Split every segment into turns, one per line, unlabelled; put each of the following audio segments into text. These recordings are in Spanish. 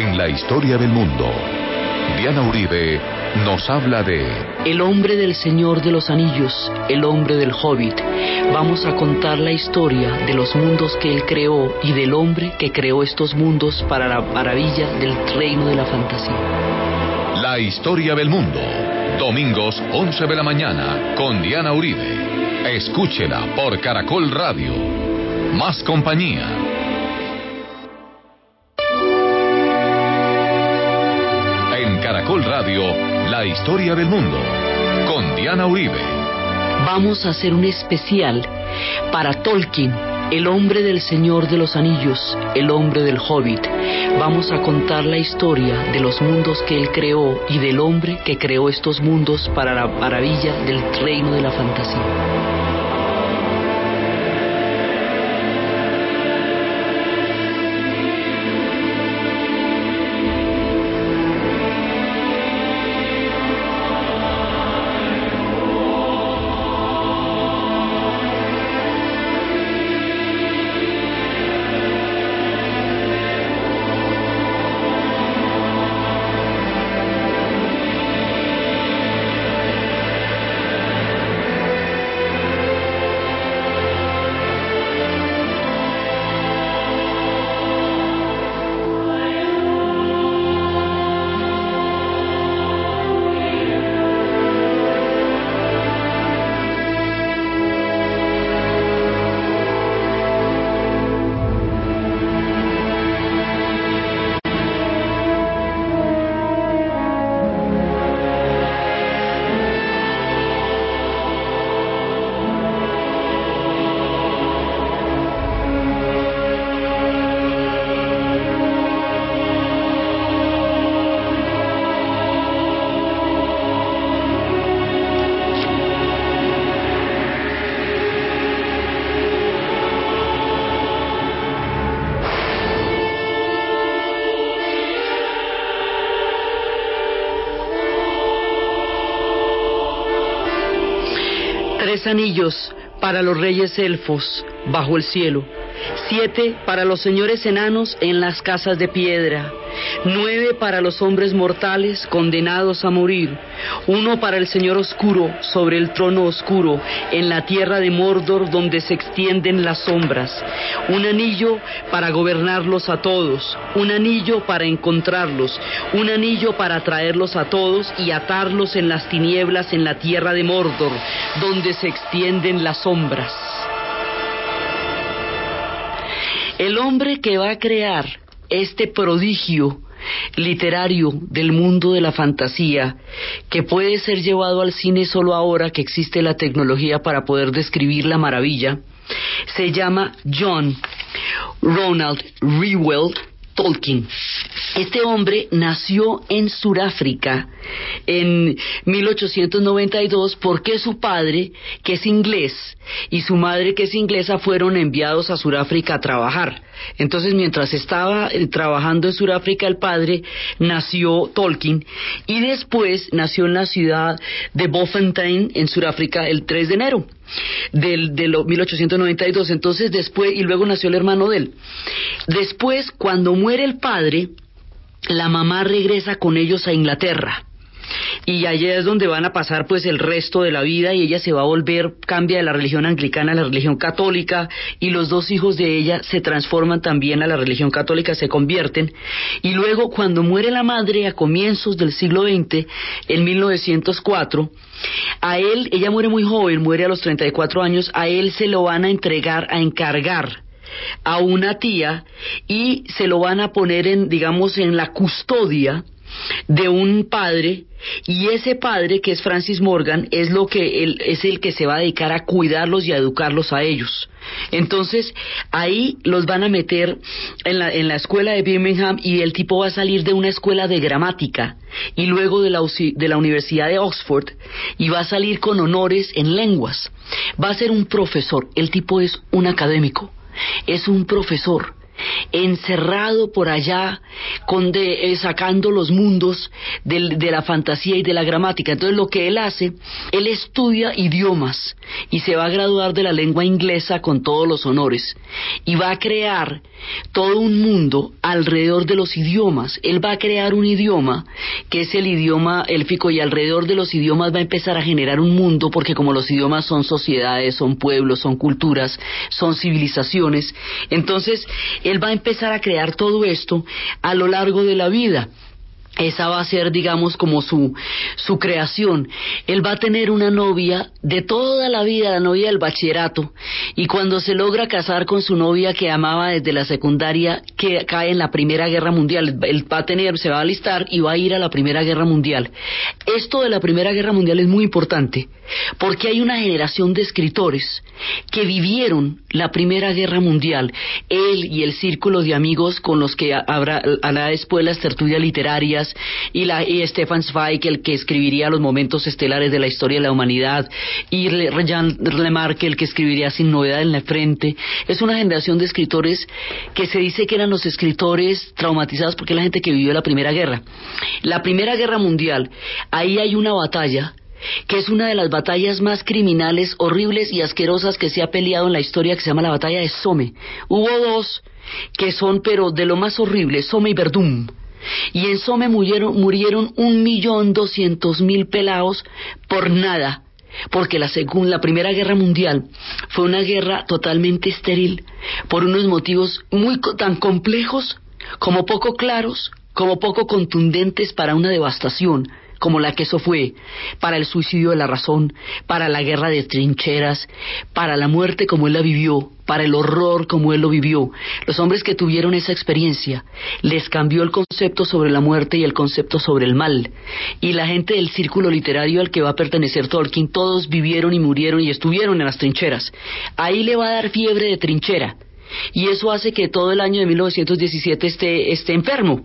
En la historia del mundo, Diana Uribe nos habla de...
El hombre del Señor de los Anillos, el hombre del Hobbit. Vamos a contar la historia de los mundos que él creó y del hombre que creó estos mundos para la maravilla del reino de la fantasía.
La historia del mundo, domingos 11 de la mañana con Diana Uribe. Escúchela por Caracol Radio. Más compañía. Radio, la historia del mundo con Diana Uribe.
Vamos a hacer un especial para Tolkien, el hombre del Señor de los Anillos, el hombre del Hobbit. Vamos a contar la historia de los mundos que él creó y del hombre que creó estos mundos para la maravilla del reino de la fantasía. Anillos para los reyes elfos bajo el cielo, siete para los señores enanos en las casas de piedra, nueve para los hombres mortales condenados a morir, uno para el Señor oscuro sobre el trono oscuro en la tierra de Mordor donde se extienden las sombras, un anillo para gobernarlos a todos, un anillo para encontrarlos, un anillo para traerlos a todos y atarlos en las tinieblas en la tierra de Mordor donde se extienden las sombras. El hombre que va a crear este prodigio literario del mundo de la fantasía que puede ser llevado al cine solo ahora que existe la tecnología para poder describir la maravilla, se llama John Ronald Reuel Tolkien. Este hombre nació en Sudáfrica en 1892 porque su padre, que es inglés, y su madre, que es inglesa, fueron enviados a Sudáfrica a trabajar. Entonces, mientras estaba eh, trabajando en Sudáfrica, el padre nació Tolkien y después nació en la ciudad de Bofontein, en Sudáfrica, el 3 de enero del, de 1892. Entonces, después, y luego nació el hermano de él. Después, cuando muere el padre, la mamá regresa con ellos a Inglaterra y allá es donde van a pasar pues el resto de la vida y ella se va a volver, cambia de la religión anglicana a la religión católica y los dos hijos de ella se transforman también a la religión católica, se convierten. Y luego cuando muere la madre a comienzos del siglo XX, en 1904, a él, ella muere muy joven, muere a los 34 años, a él se lo van a entregar, a encargar a una tía y se lo van a poner en, digamos, en la custodia de un padre y ese padre que es Francis Morgan es lo que él, es el que se va a dedicar a cuidarlos y a educarlos a ellos. Entonces ahí los van a meter en la, en la escuela de Birmingham y el tipo va a salir de una escuela de gramática y luego de la, de la Universidad de Oxford y va a salir con honores en lenguas. Va a ser un profesor. El tipo es un académico, es un profesor encerrado por allá, con de, eh, sacando los mundos de la fantasía y de la gramática. Entonces lo que él hace, él estudia idiomas y se va a graduar de la lengua inglesa con todos los honores y va a crear todo un mundo alrededor de los idiomas. Él va a crear un idioma que es el idioma élfico y alrededor de los idiomas va a empezar a generar un mundo porque como los idiomas son sociedades, son pueblos, son culturas, son civilizaciones, entonces él va a empezar a crear todo esto a lo largo de la vida esa va a ser, digamos, como su, su creación. Él va a tener una novia de toda la vida, la novia del bachillerato, y cuando se logra casar con su novia que amaba desde la secundaria, que cae en la Primera Guerra Mundial, él va a tener, se va a alistar y va a ir a la Primera Guerra Mundial. Esto de la Primera Guerra Mundial es muy importante, porque hay una generación de escritores que vivieron la Primera Guerra Mundial, él y el círculo de amigos con los que habrá, hará después las tertulias literarias, y, la, y Stefan Zweig, el que escribiría los momentos estelares de la historia de la humanidad, y Jean Lemarque, el que escribiría Sin novedad en la frente. Es una generación de escritores que se dice que eran los escritores traumatizados porque la gente que vivió la Primera Guerra. La Primera Guerra Mundial, ahí hay una batalla que es una de las batallas más criminales, horribles y asquerosas que se ha peleado en la historia, que se llama la batalla de Somme. Hubo dos que son, pero de lo más horrible, Somme y Verdún. Y en Somme murieron, murieron un millón doscientos mil pelados por nada, porque la, segunda, la Primera Guerra Mundial fue una guerra totalmente estéril por unos motivos muy tan complejos como poco claros, como poco contundentes para una devastación como la que eso fue, para el suicidio de la razón, para la guerra de trincheras, para la muerte como él la vivió, para el horror como él lo vivió. Los hombres que tuvieron esa experiencia les cambió el concepto sobre la muerte y el concepto sobre el mal. Y la gente del círculo literario al que va a pertenecer Tolkien, todos vivieron y murieron y estuvieron en las trincheras. Ahí le va a dar fiebre de trinchera. Y eso hace que todo el año de 1917 esté, esté enfermo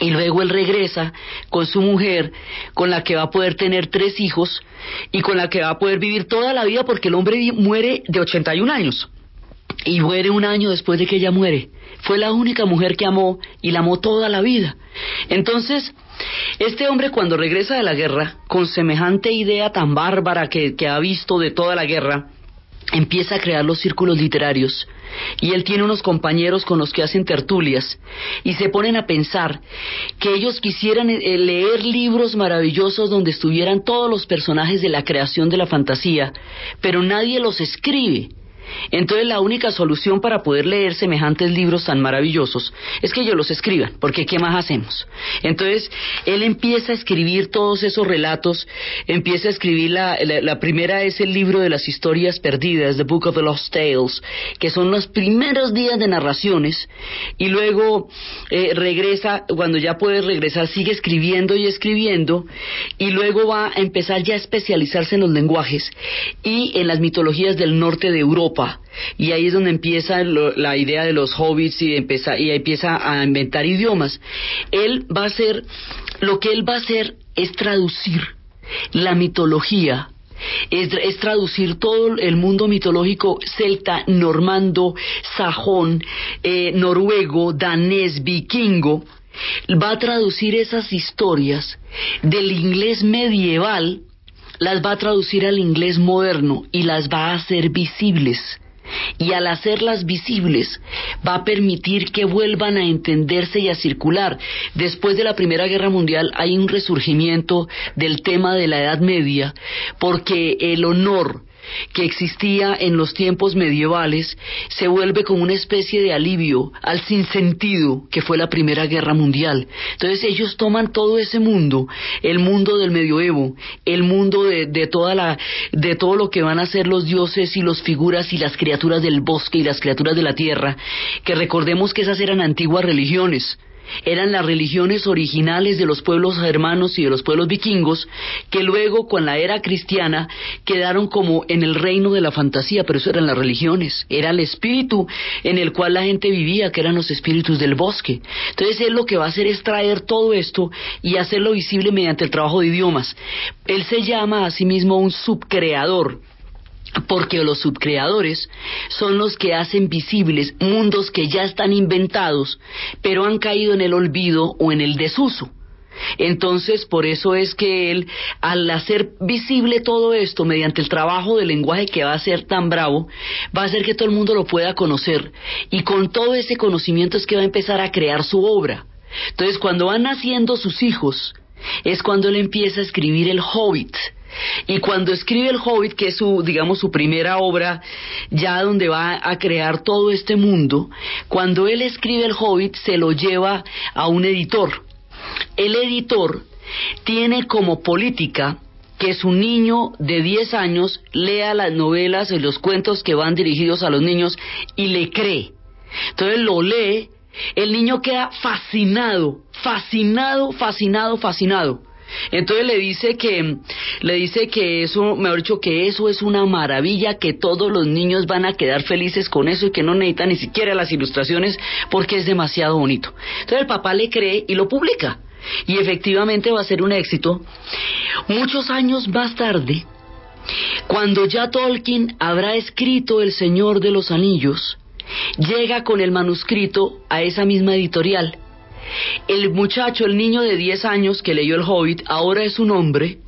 y luego él regresa con su mujer, con la que va a poder tener tres hijos y con la que va a poder vivir toda la vida porque el hombre muere de 81 años y muere un año después de que ella muere. Fue la única mujer que amó y la amó toda la vida. Entonces, este hombre cuando regresa de la guerra, con semejante idea tan bárbara que, que ha visto de toda la guerra, empieza a crear los círculos literarios y él tiene unos compañeros con los que hacen tertulias y se ponen a pensar que ellos quisieran eh, leer libros maravillosos donde estuvieran todos los personajes de la creación de la fantasía, pero nadie los escribe. Entonces la única solución para poder leer semejantes libros tan maravillosos es que ellos los escriban, porque ¿qué más hacemos? Entonces él empieza a escribir todos esos relatos, empieza a escribir la, la, primera es el libro de las historias perdidas, The Book of the Lost Tales, que son los primeros días de narraciones, y luego eh, regresa, cuando ya puede regresar, sigue escribiendo y escribiendo, y luego va a empezar ya a especializarse en los lenguajes y en las mitologías del norte de Europa y ahí es donde empieza la idea de los hobbits y, empieza, y empieza a inventar idiomas. Él va a hacer, lo que él va a hacer es traducir la mitología. Es, traducir todo el mundo mitológico celta, normando, sajón, eh, noruego, danés, vikingo, va a traducir esas historias del inglés medieval las va a traducir al inglés moderno y las va a hacer visibles. Y al hacerlas visibles va a permitir que vuelvan a entenderse y a circular. Después de la Primera Guerra Mundial hay un resurgimiento del tema de la Edad Media porque el honor que existía en los tiempos medievales se vuelve como una especie de alivio al sinsentido que fue la Primera Guerra Mundial. Entonces ellos toman todo ese mundo, el mundo del medioevo, el mundo de, toda la, de todo lo que van a ser los dioses y las figuras y las criaturas del bosque y las criaturas de la tierra, que recordemos que esas eran antiguas religiones eran las religiones originales de los pueblos germanos y de los pueblos vikingos, que luego con la era cristiana quedaron como en el reino de la fantasía, pero eso eran las religiones, era el espíritu en el cual la gente vivía, que eran los espíritus del bosque. Entonces él lo que va a hacer es traer todo esto y hacerlo visible mediante el trabajo de idiomas. Él se llama a sí mismo un subcreador porque los subcreadores son los que hacen visibles mundos que ya están inventados, pero han caído en el olvido o en el desuso. Entonces, por eso es que él, al hacer visible todo esto mediante el trabajo del lenguaje que va a ser tan bravo, va a hacer que todo el mundo lo pueda conocer. Y con todo ese conocimiento es que va a empezar a crear su obra. Entonces, cuando van naciendo sus hijos, es cuando él empieza a escribir el Hobbit. Y cuando escribe el Hobbit, que es su, digamos, su primera obra, ya donde va a crear todo este mundo, cuando él escribe el Hobbit, se lo lleva a un editor. El editor tiene como política que su niño de 10 años lea las novelas y los cuentos que van dirigidos a los niños y le cree. Entonces lo lee, el niño queda fascinado, fascinado, fascinado, fascinado. Entonces le dice que le dice que eso, mejor dicho, que eso es una maravilla, que todos los niños van a quedar felices con eso y que no necesitan ni siquiera las ilustraciones porque es demasiado bonito. Entonces el papá le cree y lo publica. Y efectivamente va a ser un éxito. Muchos años más tarde, cuando ya Tolkien habrá escrito El Señor de los Anillos, llega con el manuscrito a esa misma editorial el muchacho, el niño de 10 años que leyó El Hobbit, ahora es un hombre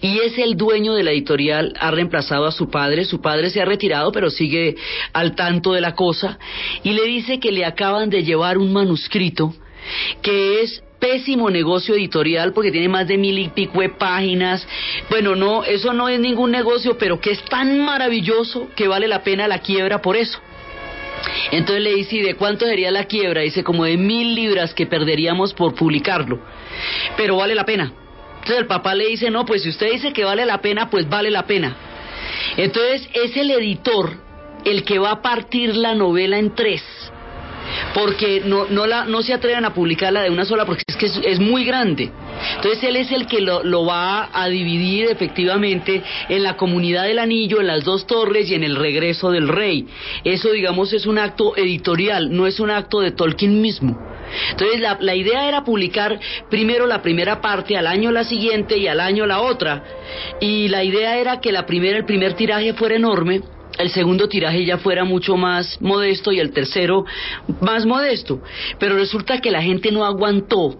y es el dueño de la editorial, ha reemplazado a su padre, su padre se ha retirado pero sigue al tanto de la cosa y le dice que le acaban de llevar un manuscrito que es pésimo negocio editorial porque tiene más de mil y pico de páginas. Bueno, no, eso no es ningún negocio, pero que es tan maravilloso que vale la pena la quiebra por eso. Entonces le dice, ¿y de cuánto sería la quiebra? Dice, como de mil libras que perderíamos por publicarlo. Pero vale la pena. Entonces el papá le dice, no, pues si usted dice que vale la pena, pues vale la pena. Entonces es el editor el que va a partir la novela en tres porque no, no, la, no se atreven a publicarla de una sola porque es que es, muy grande. Entonces él es el que lo, lo, va a dividir efectivamente en la comunidad del anillo, en las dos torres y en el regreso del rey. Eso digamos es un acto editorial, no es un acto de Tolkien mismo. Entonces la, la idea era publicar primero la primera parte, al año la siguiente y al año la otra. Y la idea era que la primera, el primer tiraje fuera enorme el segundo tiraje ya fuera mucho más modesto y el tercero más modesto. Pero resulta que la gente no aguantó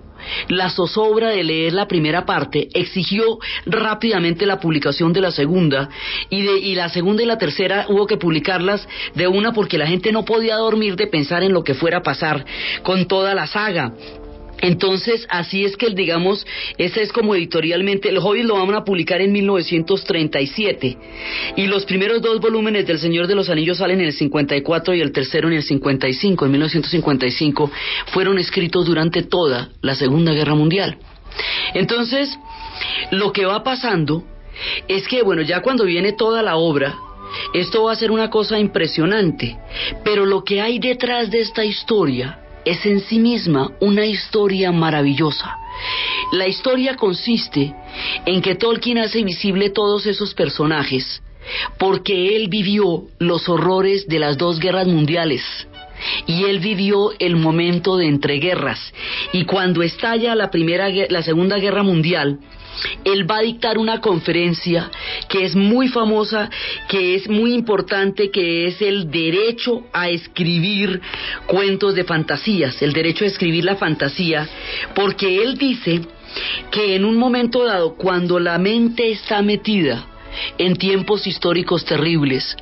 la zozobra de leer la primera parte exigió rápidamente la publicación de la segunda y, de, y la segunda y la tercera hubo que publicarlas de una porque la gente no podía dormir de pensar en lo que fuera a pasar con toda la saga. Entonces, así es que, digamos, ese es como editorialmente, el Hobbit lo vamos a publicar en 1937 y los primeros dos volúmenes del Señor de los Anillos salen en el 54 y el tercero en el 55, en 1955, fueron escritos durante toda la Segunda Guerra Mundial. Entonces, lo que va pasando es que, bueno, ya cuando viene toda la obra, esto va a ser una cosa impresionante, pero lo que hay detrás de esta historia es en sí misma una historia maravillosa. La historia consiste en que Tolkien hace visible todos esos personajes porque él vivió los horrores de las dos guerras mundiales y él vivió el momento de entreguerras y cuando estalla la primera la segunda guerra mundial él va a dictar una conferencia que es muy famosa, que es muy importante, que es el derecho a escribir cuentos de fantasías, el derecho a escribir la fantasía, porque él dice que en un momento dado, cuando la mente está metida en tiempos históricos terribles,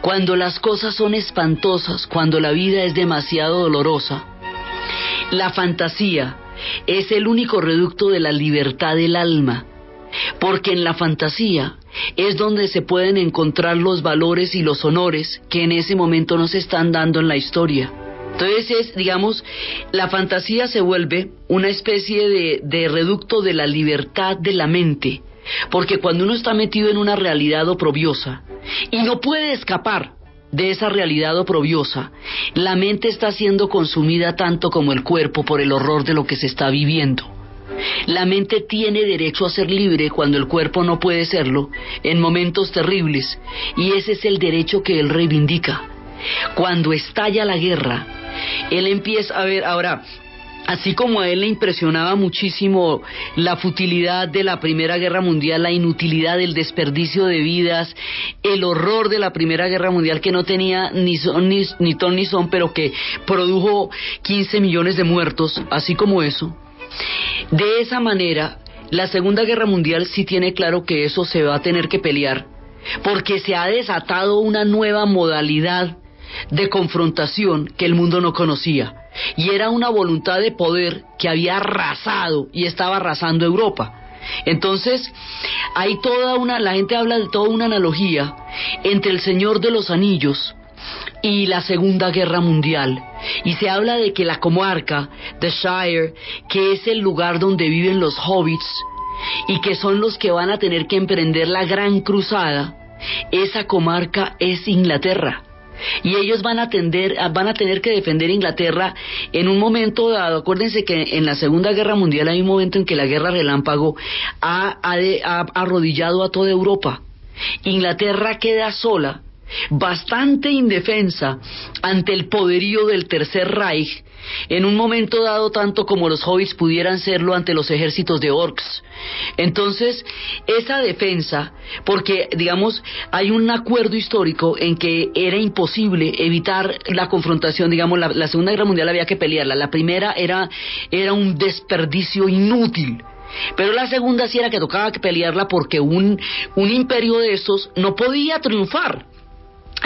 cuando las cosas son espantosas, cuando la vida es demasiado dolorosa, la fantasía es el único reducto de la libertad del alma, porque en la fantasía es donde se pueden encontrar los valores y los honores que en ese momento no se están dando en la historia. Entonces es, digamos, la fantasía se vuelve una especie de, de reducto de la libertad de la mente, porque cuando uno está metido en una realidad oprobiosa y no puede escapar de esa realidad oprobiosa, la mente está siendo consumida tanto como el cuerpo por el horror de lo que se está viviendo. La mente tiene derecho a ser libre cuando el cuerpo no puede serlo, en momentos terribles, y ese es el derecho que él reivindica. Cuando estalla la guerra, él empieza a ver, ahora, así como a él le impresionaba muchísimo la futilidad de la Primera Guerra Mundial, la inutilidad, el desperdicio de vidas, el horror de la Primera Guerra Mundial que no tenía ni, son, ni, ni ton ni son, pero que produjo 15 millones de muertos, así como eso. De esa manera, la Segunda Guerra Mundial sí tiene claro que eso se va a tener que pelear, porque se ha desatado una nueva modalidad de confrontación que el mundo no conocía. Y era una voluntad de poder que había arrasado y estaba arrasando Europa. Entonces, hay toda una, la gente habla de toda una analogía entre el Señor de los Anillos y la Segunda Guerra Mundial. Y se habla de que la comarca, The Shire, que es el lugar donde viven los hobbits y que son los que van a tener que emprender la gran cruzada, esa comarca es Inglaterra y ellos van a, tender, van a tener que defender Inglaterra en un momento dado. Acuérdense que en la Segunda Guerra Mundial hay un momento en que la guerra relámpago ha, ha arrodillado a toda Europa. Inglaterra queda sola bastante indefensa ante el poderío del Tercer Reich, en un momento dado tanto como los hobbits pudieran serlo ante los ejércitos de orcs. Entonces, esa defensa, porque digamos, hay un acuerdo histórico en que era imposible evitar la confrontación, digamos, la, Segunda Guerra Mundial había que pelearla, la primera era, era un desperdicio inútil. Pero la segunda sí era que tocaba pelearla porque un, un imperio de estos no podía triunfar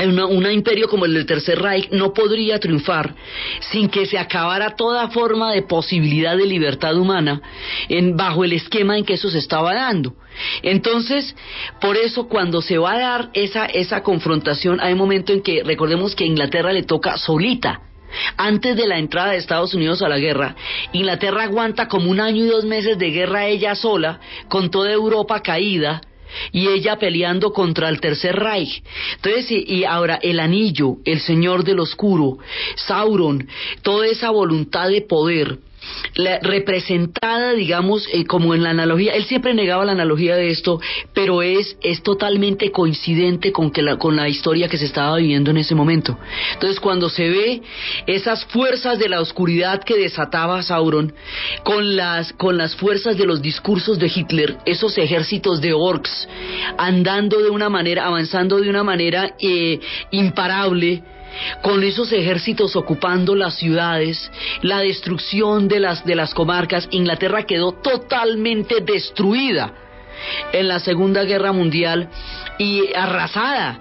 un imperio como el del Tercer Reich no podría triunfar sin que se acabara toda forma de posibilidad de libertad humana en, bajo el esquema en que eso se estaba dando. Entonces, por eso cuando se va a dar esa, esa confrontación, hay un momento en que recordemos que a Inglaterra le toca solita. Antes de la entrada de Estados Unidos a la guerra, Inglaterra aguanta como un año y dos meses de guerra ella sola, con toda Europa caída, y ella peleando contra el tercer Reich. Entonces, y, ahora el anillo, el señor del oscuro, Sauron, toda esa voluntad de poder representada, digamos, eh, como en la analogía, él siempre negaba la analogía de esto, pero es, es totalmente coincidente con, que la, con la historia que se estaba viviendo en ese momento. Entonces, cuando se ve esas fuerzas de la oscuridad que desataba Sauron, con las, con las fuerzas de los discursos de Hitler, esos ejércitos de orcs, andando de una manera, avanzando de una manera eh, imparable, con esos ejércitos ocupando las ciudades, la destrucción de las, de las comarcas, Inglaterra quedó totalmente destruida en la Segunda Guerra Mundial y arrasada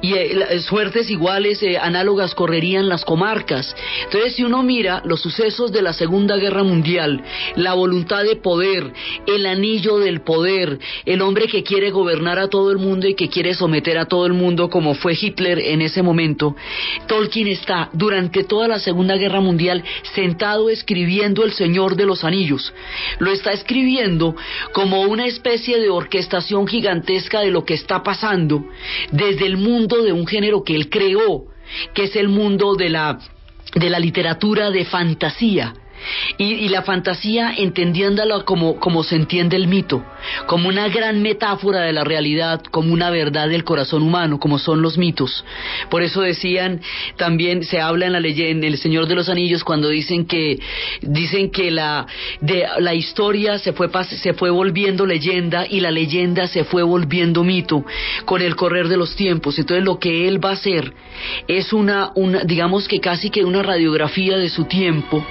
y eh, suertes iguales, eh, análogas correrían las comarcas. Entonces, si uno mira los sucesos de la Segunda Guerra Mundial, la voluntad de poder, el anillo del poder, el hombre que quiere gobernar a todo el mundo y que quiere someter a todo el mundo como fue Hitler en ese momento, Tolkien está durante toda la Segunda Guerra Mundial sentado escribiendo El Señor de los Anillos. Lo está escribiendo como una especie de orquestación gigantesca de lo que está pasando desde el mundo mundo de un género que él creó, que es el mundo de la, de la literatura de fantasía. Y, la fantasía entendiéndola como, como se entiende el mito, como una gran metáfora de la realidad, como una verdad del corazón humano, como son los mitos. Por eso decían, también se habla en la leyenda, en El Señor de los Anillos, cuando dicen que, dicen que la, de, la historia se fue, se fue volviendo leyenda y la leyenda se fue volviendo mito con el correr de los tiempos. Entonces lo que él va a hacer es una, una digamos que casi que una radiografía de su tiempo,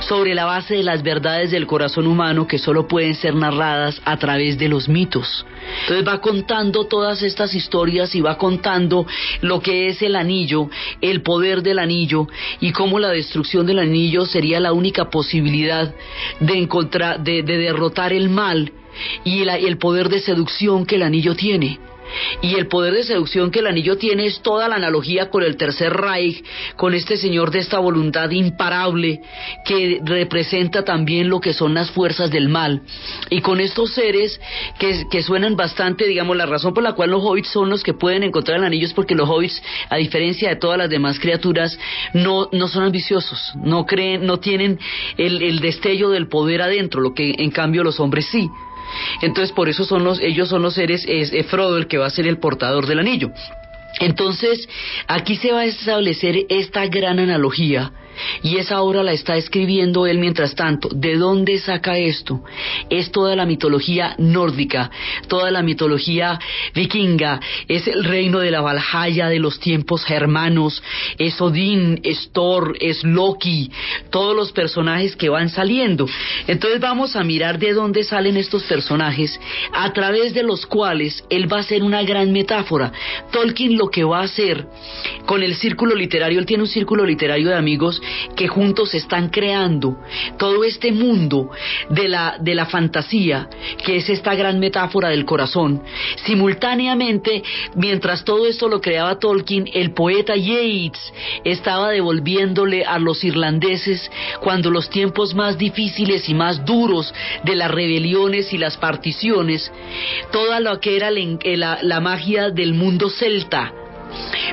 sobre la base de las verdades del corazón humano que solo pueden ser narradas a través de los mitos. Entonces va contando todas estas historias y va contando lo que es el anillo, el poder del anillo y cómo la destrucción del anillo sería la única posibilidad de encontrar, de, derrotar el mal y el poder de seducción que el anillo tiene. Y el poder de seducción que el anillo tiene es toda la analogía con el tercer Reich, con este señor de esta voluntad imparable que representa también lo que son las fuerzas del mal. Y con estos seres que, que suenan bastante, digamos, la razón por la cual los hobbits son los que pueden encontrar el anillo es porque los hobbits, a diferencia de todas las demás criaturas, no, no son ambiciosos, no creen, no tienen el, el destello del poder adentro, lo que en cambio los hombres sí. Entonces por eso son los, ellos son los seres, es, Frodo el que va a ser el portador del anillo. Entonces, aquí se va a establecer esta gran analogía y esa obra la está escribiendo él mientras tanto. ¿De dónde saca esto? Es toda la mitología nórdica, toda la mitología vikinga, es el reino de la Valhalla de los tiempos germanos, es Odín, es Thor, es Loki, todos los personajes que van saliendo. Entonces vamos a mirar de dónde salen estos personajes a través de los cuales él va a hacer una gran metáfora. Tolkien lo que va a hacer con el círculo literario, él tiene un círculo literario de amigos que juntos están creando todo este mundo de la, de la fantasía, que es esta gran metáfora del corazón. Simultáneamente, mientras todo esto lo creaba Tolkien, el poeta Yeats estaba devolviéndole a los irlandeses cuando los tiempos más difíciles y más duros de las rebeliones y las particiones, toda lo que era la, la magia del mundo celta,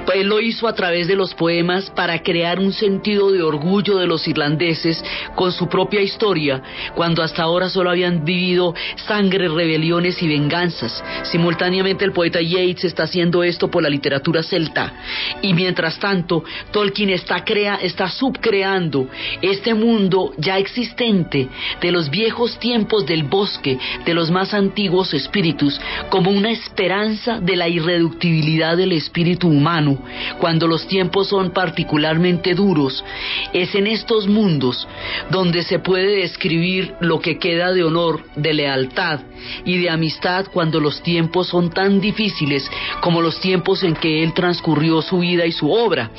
pues lo hizo a través de los poemas para crear un sentido de orgullo de los irlandeses con su propia historia, cuando hasta ahora solo habían vivido sangre, rebeliones y venganzas. Simultáneamente el poeta Yeats está haciendo esto por la literatura celta. Y mientras tanto, Tolkien está, crea, está subcreando este mundo ya existente de los viejos tiempos del bosque, de los más antiguos espíritus, como una esperanza de la irreductibilidad del espíritu humano, cuando los tiempos son particularmente duros, es en estos mundos donde se puede describir lo que queda de honor, de lealtad y de amistad cuando los tiempos son tan difíciles como los tiempos en que él transcurrió su vida y su obra.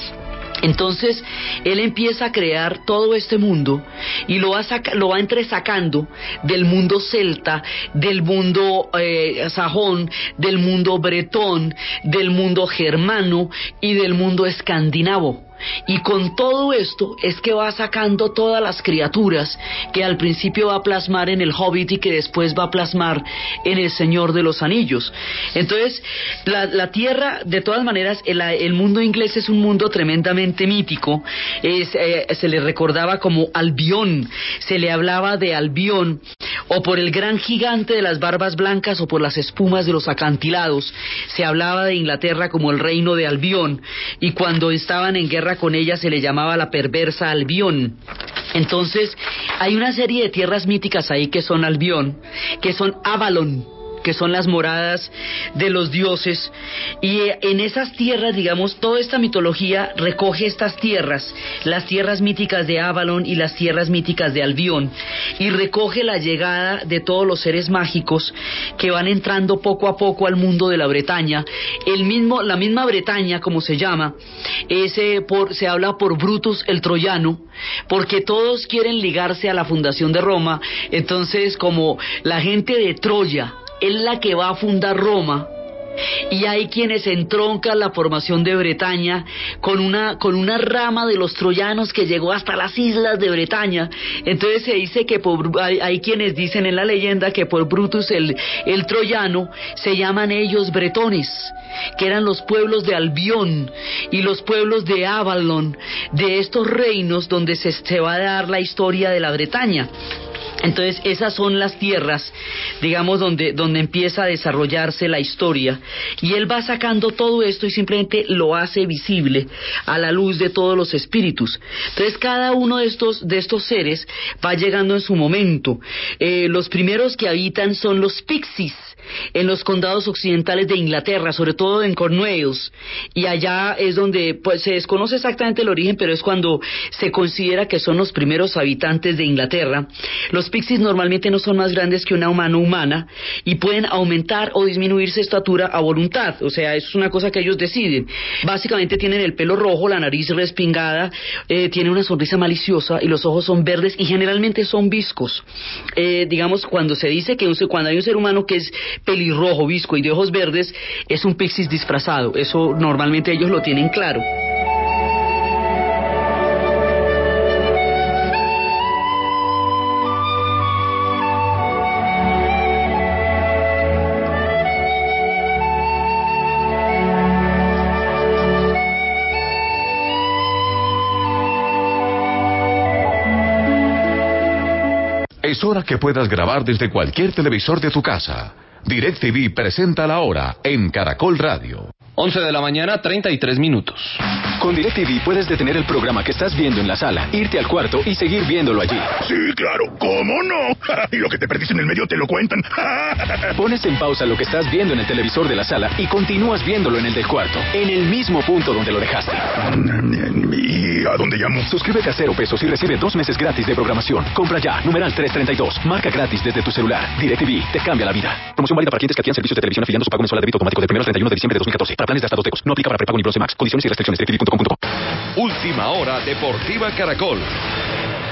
Entonces, él empieza a crear todo este mundo y lo va, lo va entresacando del mundo celta, del mundo eh, sajón, del mundo bretón, del mundo germano y del mundo escandinavo. Y con todo esto es que va sacando todas las criaturas que al principio va a plasmar en el Hobbit y que después va a plasmar en el Señor de los Anillos. Entonces, la, Tierra, de todas maneras, el, mundo inglés es un mundo tremendamente mítico. Eh, se le recordaba como Albión, se le hablaba de Albión, o por el gran gigante de las barbas blancas o por las espumas de los acantilados. Se hablaba de Inglaterra como el reino de Albión, y cuando estaban en guerra con ella se le llamaba la perversa Albión. Entonces, hay una serie de tierras míticas ahí que son Albión, que son Avalon, que son las moradas de los dioses. Y en esas tierras, digamos, toda esta mitología recoge estas tierras, las tierras míticas de Avalon y las tierras míticas de Albión, y recoge la llegada de todos los seres mágicos que van entrando poco a poco al mundo de la Bretaña. El mismo, la misma Bretaña, como se llama, ese por, se habla por Brutus el troyano, porque todos quieren ligarse a la fundación de Roma, entonces como la gente de Troya, es la que va a fundar Roma. Y hay quienes entroncan la formación de Bretaña con una, con una rama de los troyanos que llegó hasta las islas de Bretaña. Entonces se dice que por, hay, quienes dicen en la leyenda que por Brutus el, el troyano se llaman ellos bretones que eran los pueblos de Albión y los pueblos de Avalon, de estos reinos donde se, se va a dar la historia de la Bretaña. Entonces, esas son las tierras, digamos, donde, donde empieza a desarrollarse la historia. Y él va sacando todo esto y simplemente lo hace visible a la luz de todos los espíritus. Entonces, cada uno de estos, de estos seres va llegando en su momento. Eh, los primeros que habitan son los pixies en los condados occidentales de Inglaterra, sobre todo en Cornwalls, y allá es donde pues, se desconoce exactamente el origen, pero es cuando se considera que son los primeros habitantes de Inglaterra. Los pixies normalmente no son más grandes que una mano humana y pueden aumentar o disminuir su estatura a voluntad, o sea, es una cosa que ellos deciden. Básicamente tienen el pelo rojo, la nariz respingada, eh, tienen una sonrisa maliciosa y los ojos son verdes y generalmente son viscos. Eh, digamos, cuando se dice que cuando hay un ser humano que es pelirrojo, visco y de ojos verdes, es un pixis disfrazado. Eso normalmente ellos lo tienen claro.
Es hora que puedas grabar desde cualquier televisor de tu casa. DirecTV presenta la hora en Caracol Radio.
11 de la mañana, 33 minutos.
Con DirecTV puedes detener el programa que estás viendo en la sala, irte al cuarto y seguir viéndolo allí.
Sí, claro, ¿cómo no? y lo que te perdiste en el medio te lo cuentan.
Pones en pausa lo que estás viendo en el televisor de la sala y continúas viéndolo en el del cuarto, en el mismo punto donde lo dejaste.
¿Y a dónde llamo?
Suscríbete a cero pesos y recibe dos meses gratis de programación. Compra ya, numeral 332. Marca gratis desde tu celular. DirecTV te cambia la vida. Promoción válida para clientes que adquieran servicios de televisión afiliando su pago mensual a débito automático del 1 al 31 de diciembre de 2014. Planes de hasta dos tecos. No aplica para prepago ni Plus Max. Condiciones y restricciones. DirecTV.com.co.
Última hora Deportiva Caracol.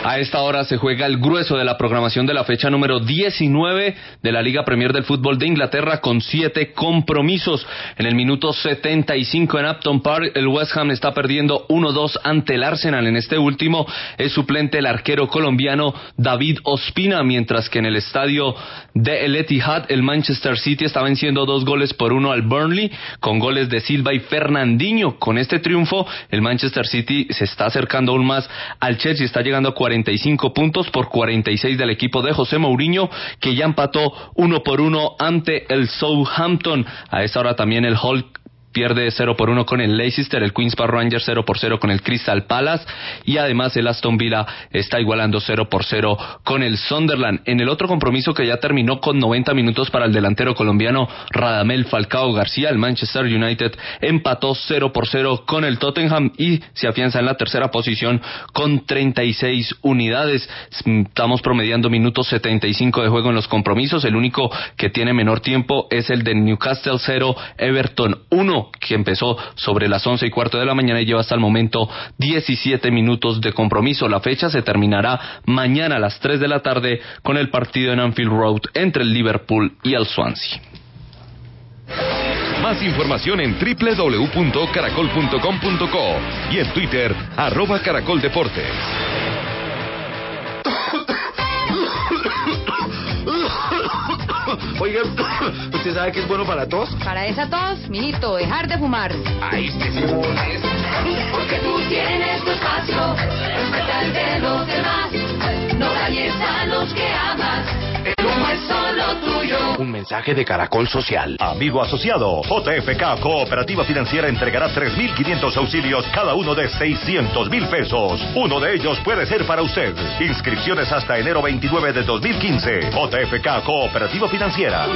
A esta hora se juega el grueso de la programación de la fecha número 19 de la Liga Premier del Fútbol de Inglaterra con siete compromisos. En el minuto 75 en Upton Park, el West Ham está perdiendo 1-2 ante el Arsenal. En este último es suplente el arquero colombiano David Ospina, mientras que en el estadio de El Etihad el Manchester City está venciendo dos goles por uno al Burnley con goles de Silva y Fernandinho. Con este triunfo el Manchester City se está acercando aún más al Chelsea, está llegando a 45 puntos por 46 del equipo de José Mourinho, que ya empató uno por uno ante el Southampton. A esta hora también el Hulk pierde 0 por 1 con el Leicester, el Queens Park Rangers 0 por 0 con el Crystal Palace y además el Aston Villa está igualando 0 por 0 con el Sunderland. En el otro compromiso que ya terminó con 90 minutos para el delantero colombiano Radamel Falcao García, el Manchester United empató 0 por 0 con el Tottenham y se afianza en la tercera posición con 36 unidades. Estamos promediando minutos 75 de juego en los compromisos. El único que tiene menor tiempo es el de Newcastle 0, Everton 1 que empezó sobre las once y cuarto de la mañana y lleva hasta el momento 17 minutos de compromiso. La fecha se terminará mañana a las 3 de la tarde con el partido en Anfield Road entre el Liverpool y el Swansea.
Más información en www.caracol.com.co y en Twitter, arroba caracoldeportes.
Oiga, ¿usted sabe que es bueno para tos?
Para esa tos, mijito, dejar de fumar.
Ay, este sí
Porque tú tienes tu espacio, respeta el de los demás. No dañes a los que amas. Es solo tuyo.
Un mensaje de Caracol Social.
Amigo asociado, JFK Cooperativa Financiera entregará 3.500 auxilios, cada uno de 600 mil pesos. Uno de ellos puede ser para usted. Inscripciones hasta enero 29 de 2015. JFK Cooperativa Financiera.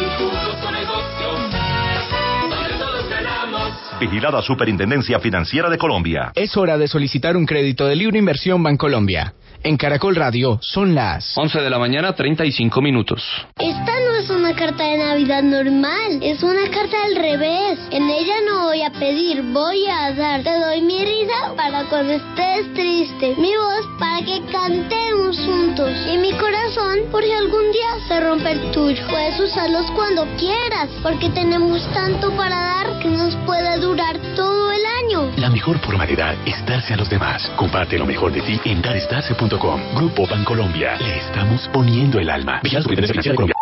Vigilada Superintendencia Financiera de Colombia.
Es hora de solicitar un crédito de libre inversión Bancolombia. En Caracol Radio son las
11 de la mañana, 35 minutos.
Esta no es una carta de Navidad normal, es una carta al revés. En ella no voy a pedir, voy a dar. Te doy mi risa para cuando estés triste, mi voz para que cantemos juntos y mi corazón por si algún día se rompe el tuyo. Puedes usarlos cuando quieras, porque tenemos tanto para dar que nos puede durar todo el año.
La mejor forma de dar es darse a los demás. Comparte lo mejor de ti en darestarse.com. Grupo Bancolombia. Le estamos poniendo el alma. Vigilado Superintendencia Financiera de Colombia.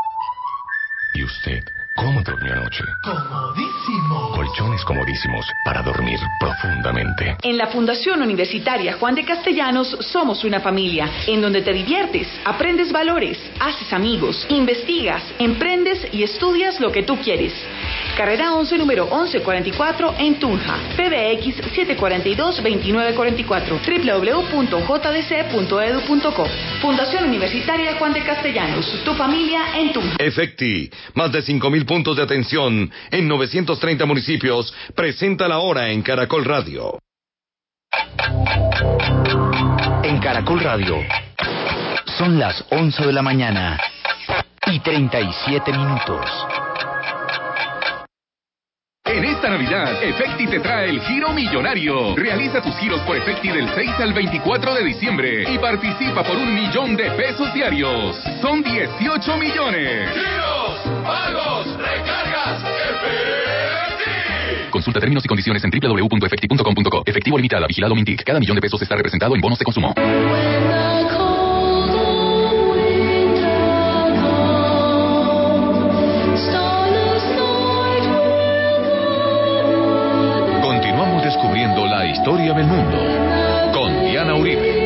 ¿Y usted cómo durmió anoche?
Comodísimo.
Colchones comodísimos para dormir profundamente.
En la Fundación Universitaria Juan de Castellanos somos una familia en donde te diviertes, aprendes valores, haces amigos, investigas, emprendes y estudias lo que tú quieres. Carrera 11, número 1144 en Tunja. PBX 742-2944. www.jdc.edu.co. Fundación Universitaria Juan de Castellanos. Tu familia en Tunja.
Efecti, más de 5.000 puntos de atención en 930 municipios. Presenta la hora en Caracol Radio.
En Caracol Radio son las 11 de la mañana y 37 minutos.
En esta Navidad, Efecti te trae el Giro Millonario. Realiza tus giros por Efecti del 6 al 24 de diciembre y participa por un millón de pesos diarios. Son 18 millones.
¡Giros! ¡Pagos! ¡Recargas! ¡Efecti!
Consulta términos y condiciones en www.efecti.com.co. Efectivo limitada, vigilado Mintic. Cada millón de pesos está representado en bonos de consumo.
Descubriendo la historia del mundo con Diana Uribe.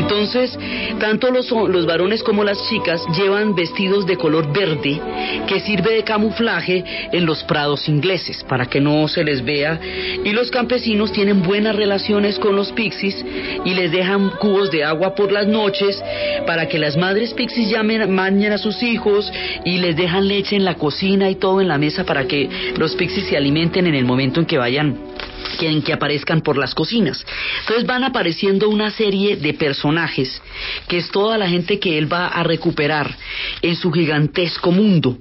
Entonces, tanto los, los varones como las chicas llevan vestidos de color verde que sirve de camuflaje en los prados ingleses para que no se les vea. Y los campesinos tienen buenas relaciones con los pixies y les dejan cubos de agua por las noches para que las madres pixies llamen, mañen a sus hijos y les dejan leche en la cocina y todo en la mesa para que los pixies se alimenten en el momento en que vayan quieren que aparezcan por las cocinas. Entonces van apareciendo una serie de personajes que es toda la gente que él va a recuperar en su gigantesco mundo.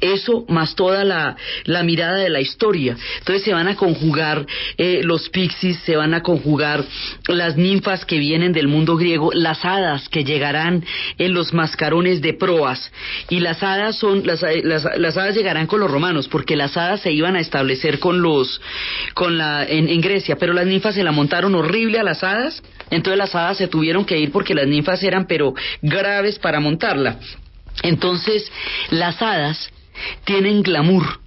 Eso más toda la, la mirada de la historia. Entonces se van a conjugar eh, los pixies, se van a conjugar las ninfas que vienen del mundo griego, las hadas que llegarán en los mascarones de proas. Y las hadas son, las, las hadas llegarán con los romanos, porque las hadas se iban a establecer con los, con la en, Grecia, pero las ninfas se la montaron horrible a las hadas, entonces las hadas se tuvieron que ir porque las ninfas eran pero graves para montarla. Entonces las hadas tienen glamour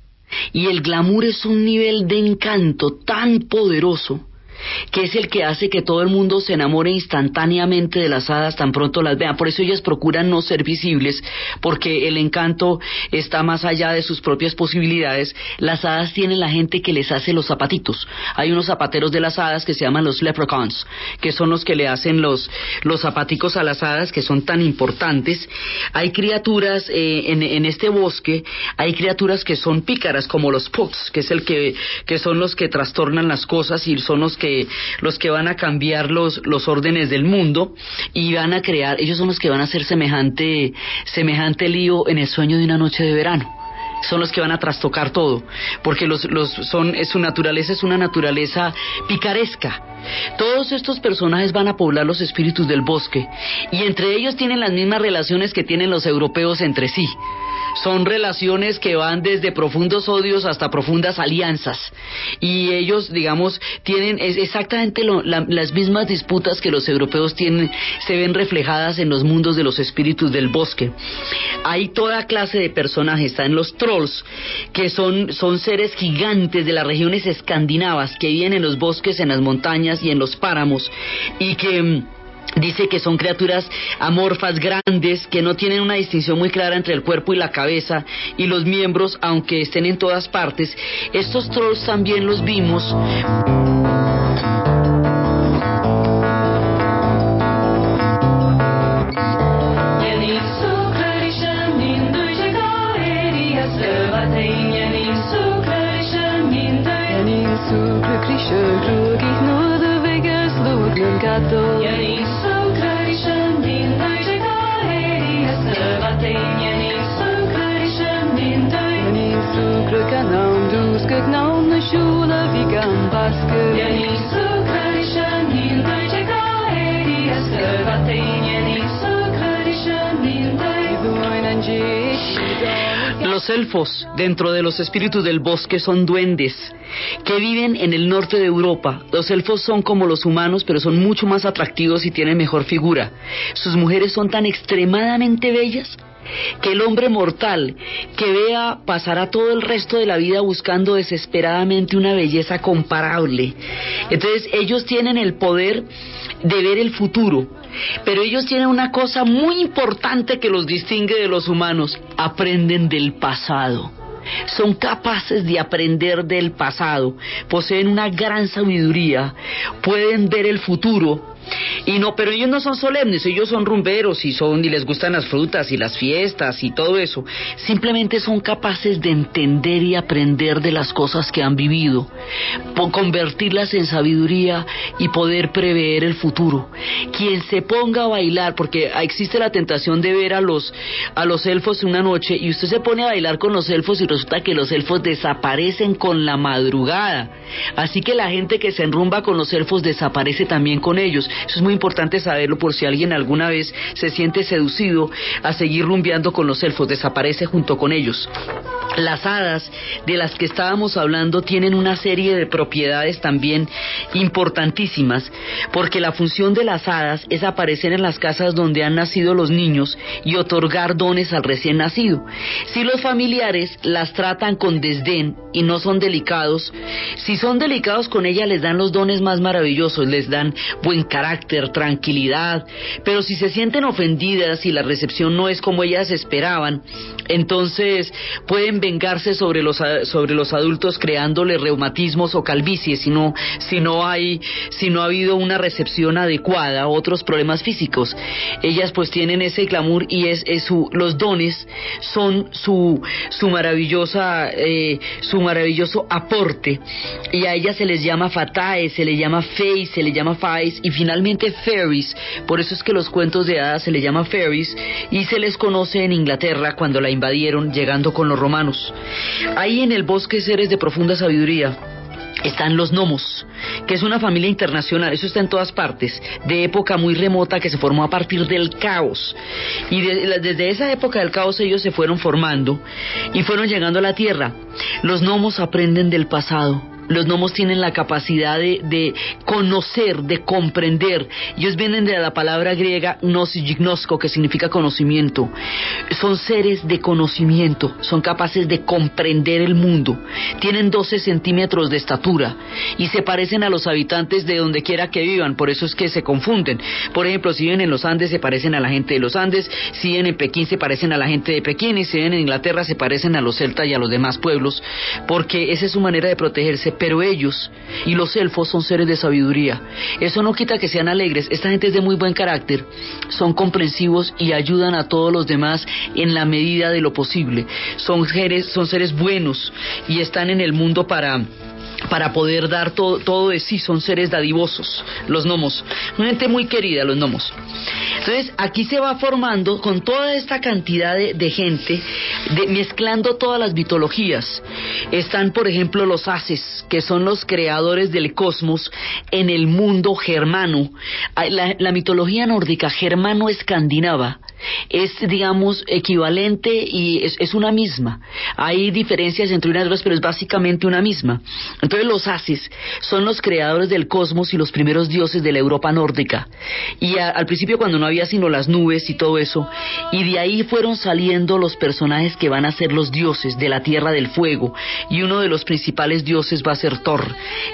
y el glamour es un nivel de encanto tan poderoso que es el que hace que todo el mundo se enamore instantáneamente de las hadas tan pronto las vean. Por eso ellas procuran no ser visibles, porque el encanto está más allá de sus propias posibilidades. Las hadas tienen la gente que les hace los zapatitos. Hay unos zapateros de las hadas que se llaman los leprechauns, que son los que le hacen los, los zapaticos a las hadas, que son tan importantes. Hay criaturas eh, en, este bosque, hay criaturas que son pícaras, como los pugs, que es el que, que son los que trastornan las cosas y son los que los que van a cambiar los, los órdenes del mundo y van a crear, ellos son los que van a hacer semejante, semejante lío en el sueño de una noche de verano son los que van a trastocar todo, porque los, los son, su naturaleza es una naturaleza picaresca. Todos estos personajes van a poblar los espíritus del bosque y entre ellos tienen las mismas relaciones que tienen los europeos entre sí son relaciones que van desde profundos odios hasta profundas alianzas. Y ellos, digamos, tienen exactamente las mismas disputas que los europeos tienen, se ven reflejadas en los mundos de los espíritus del bosque. Hay toda clase de personajes, están los trolls, que son, son seres gigantes de las regiones escandinavas que viven en los bosques, en las montañas y en los páramos y que mm, Dice que son criaturas amorfas grandes que no tienen una distinción muy clara entre el cuerpo y la cabeza y los miembros, aunque estén en todas partes. Estos trolls también los vimos. Los elfos, dentro de los espíritus del bosque, son duendes que viven en el norte de Europa. Los elfos son como los humanos, pero son mucho más atractivos y tienen mejor figura. Sus mujeres son tan extremadamente bellas que el hombre mortal que vea pasará todo el resto de la vida buscando desesperadamente una belleza comparable. Entonces ellos tienen el poder de ver el futuro, pero ellos tienen una cosa muy importante que los distingue de los humanos, aprenden del pasado. Son capaces de aprender del pasado, poseen una gran sabiduría, pueden ver el futuro y no, pero ellos no son solemnes, ellos son rumberos y son y les gustan las frutas y las fiestas y todo eso. Simplemente son capaces de entender y aprender de las cosas que han vivido, convertirlas en sabiduría y poder prever el futuro. Quien se ponga a bailar, porque existe la tentación de ver a los a los elfos una noche y usted se pone a bailar con los elfos y resulta que los elfos desaparecen con la madrugada. Así que la gente que se enrumba con los elfos desaparece también con ellos. Eso es muy importante saberlo por si alguien alguna vez se siente seducido a seguir rumbeando con los elfos, desaparece junto con ellos. Las hadas de las que estábamos hablando tienen una serie de propiedades también importantísimas, porque la función de las hadas es aparecer en las casas donde han nacido los niños y otorgar dones al recién nacido. Si los familiares las tratan con desdén y no son delicados, si son delicados con ella les dan los dones más maravillosos, les dan buen carácter, carácter, tranquilidad, pero si se sienten ofendidas y la recepción no es como ellas esperaban, entonces pueden vengarse sobre los, sobre los adultos creándoles reumatismos o calvicie si no, si no hay, si no ha habido una recepción adecuada, otros problemas físicos. Ellas pues tienen ese glamour y es, su, los dones son su, su maravillosa, eh, su maravilloso aporte y a ellas se les llama fatae, se les llama face, se les llama fais y finalmente fairies, por eso es que los cuentos de hadas se les llama fairies y se les conoce en Inglaterra cuando la invadieron llegando con los romanos. Ahí en el bosque seres de profunda sabiduría están los gnomos, que es una familia internacional, eso está en todas partes, de época muy remota que se formó a partir del caos. Y desde esa época del caos ellos se fueron formando y fueron llegando a la Tierra. Los gnomos aprenden del pasado, los gnomos tienen la capacidad de, conocer, de comprender. Ellos vienen de la palabra griega gnosis que significa conocimiento. Son seres de conocimiento, son capaces de comprender el mundo. Tienen 12 centímetros de estatura y se parecen a los habitantes de donde quiera que vivan, por eso es que se confunden. Por ejemplo, si viven en los Andes se parecen a la gente de los Andes, si viven en Pekín se parecen a la gente de Pekín y si viven en Inglaterra se parecen a los celtas y a los demás pueblos, porque esa es su manera de protegerse pero ellos y los elfos son seres de sabiduría. Eso no quita que sean alegres, esta gente es de muy buen carácter, son comprensivos y ayudan a todos los demás en la medida de lo posible. Son seres, son seres buenos y están en el mundo para para poder dar todo, todo de sí, son seres dadivosos, los gnomos, una gente muy querida, los gnomos. Entonces, aquí se va formando con toda esta cantidad de, gente, de, mezclando todas las mitologías. Están, por ejemplo, los haces, que son los creadores del cosmos en el mundo germano. La, la mitología nórdica germano-escandinava es, digamos, equivalente y es, una misma. Hay diferencias entre unas y otras, pero es básicamente una misma. Entonces los Asis son los creadores del cosmos y los primeros dioses de la Europa nórdica. Y al principio cuando no había sino las nubes y todo eso, y de ahí fueron saliendo los personajes que van a ser los dioses de la tierra del fuego. Y uno de los principales dioses va a ser Thor,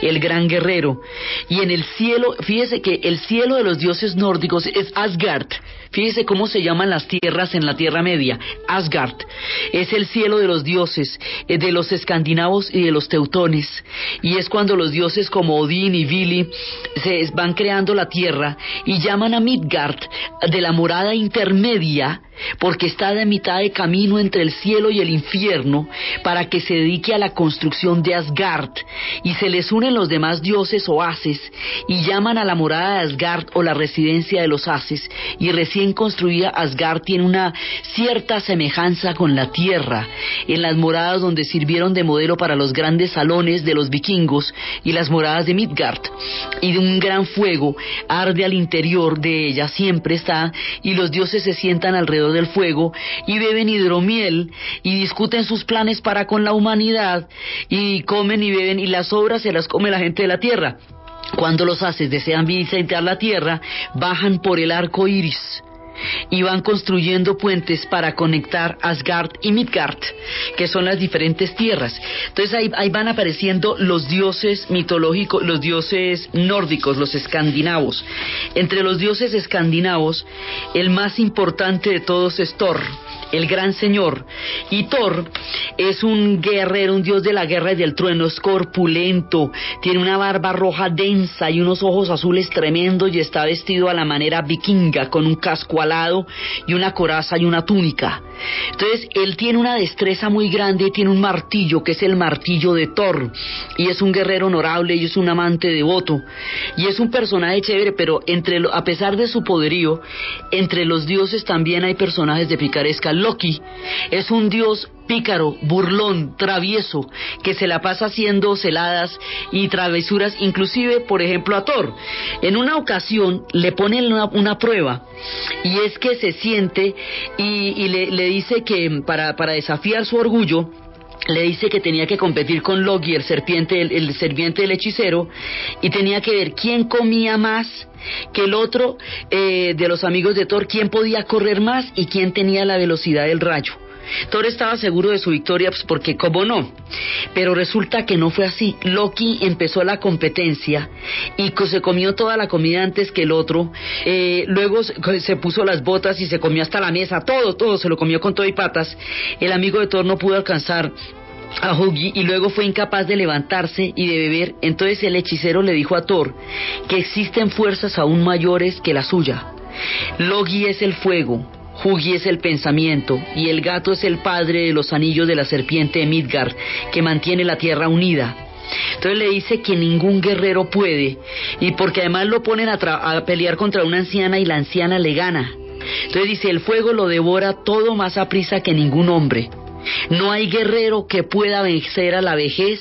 el gran guerrero. Y en el cielo, fíjese que el cielo de los dioses nórdicos es Asgard. Fíjese cómo se llaman las tierras en la Tierra Media. Asgard es el cielo de los dioses, eh, de los escandinavos y de los teutones. Y es cuando los dioses como Odín y Vili se van creando la tierra y llaman a Midgard de la morada intermedia porque está de mitad de camino entre el cielo y el infierno, para que se dedique a la construcción de Asgard, y se les unen los demás dioses o haces, y llaman a la morada de Asgard o la residencia de los haces, y recién construida Asgard tiene una cierta semejanza con la tierra, en las moradas donde sirvieron de modelo para los grandes salones de los vikingos y las moradas de Midgard, y de un gran fuego arde al interior de ella, siempre está, y los dioses se sientan alrededor del fuego y beben hidromiel y discuten sus planes para con la humanidad y comen y beben y las obras se las come la gente de la tierra. Cuando los haces desean visitar la tierra, bajan por el arco iris y van construyendo puentes para conectar Asgard y Midgard, que son las diferentes tierras. Entonces ahí, ahí, van apareciendo los dioses mitológicos, los dioses nórdicos, los escandinavos. Entre los dioses escandinavos, el más importante de todos es Thor el gran señor. Y Thor es un guerrero, un dios de la guerra y del trueno, es corpulento, tiene una barba roja densa y unos ojos azules tremendos y está vestido a la manera vikinga, con un casco y una coraza y una túnica. Entonces, él tiene una destreza muy grande y tiene un martillo, que es el martillo de Thor, y es un guerrero honorable y es un amante devoto, y es un personaje chévere, pero entre a pesar de su poderío, entre los dioses también hay personajes de picaresca. Loki es un dios pícaro, burlón, travieso, que se la pasa haciendo celadas y travesuras, inclusive, por ejemplo, a Thor. En una ocasión le ponen una, prueba y es que se siente y, le, dice que para, desafiar su orgullo, le dice que tenía que competir con Loki, el serpiente, el, serpiente del hechicero, y tenía que ver quién comía más que el otro eh, de los amigos de Thor, quién podía correr más y quién tenía la velocidad del rayo. Thor estaba seguro de su victoria, pues porque cómo no. Pero resulta que no fue así. Loki empezó la competencia y se comió toda la comida antes que el otro. Eh, luego se puso las botas y se comió hasta la mesa. Todo, todo se lo comió con todo y patas. El amigo de Thor no pudo alcanzar a Hugi y luego fue incapaz de levantarse y de beber. Entonces el hechicero le dijo a Thor que existen fuerzas aún mayores que la suya. Logi es el fuego, Hugi es el pensamiento y el gato es el padre de los anillos de la serpiente de Midgard que mantiene la tierra unida. Entonces le dice que ningún guerrero puede y porque además lo ponen a, a pelear contra una anciana y la anciana le gana. Entonces dice, el fuego lo devora todo más a prisa que ningún hombre. No hay guerrero que pueda vencer a la vejez